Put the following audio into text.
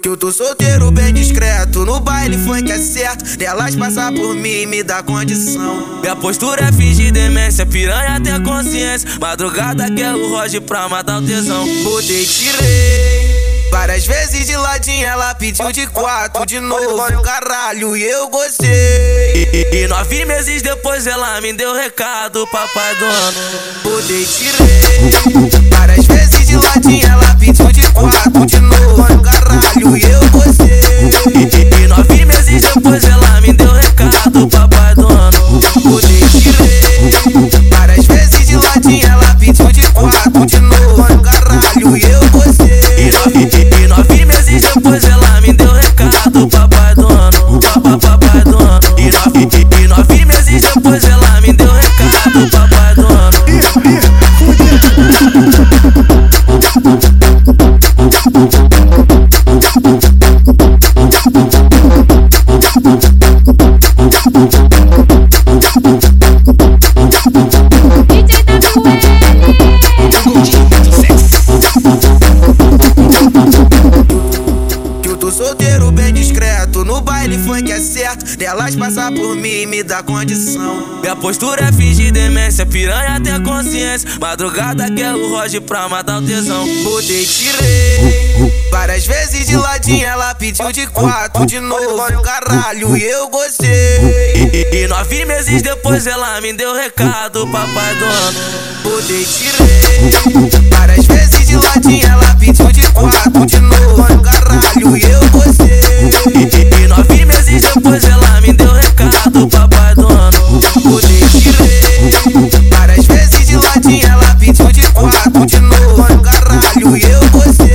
Que eu tô solteiro, bem discreto. No baile funk é certo. Delas passar por mim e me dá condição. Minha postura é fingir demência, piranha tem consciência. Madrugada quero o Roger pra matar o tesão. Botei, tirei. Várias vezes de ladinho ela pediu de quatro de novo, caralho, e eu gostei. E, e, nove meses depois ela me deu recado, papai do ano. Botei, tirei. Várias vezes de ladinho ela pediu Thank you. No baile funk é certo. Delas passar por mim e me dá condição. Minha postura é fingir demência, piranha tem consciência. Madrugada quero o Roger pra matar o tesão. Botei, tirei. Várias vezes de ladinho ela pediu de quatro de novo, caralho, e eu gostei. E, nove meses depois ela me deu recado, papai do ano. Botei, tirei. Várias vezes de ladinho ela pediu was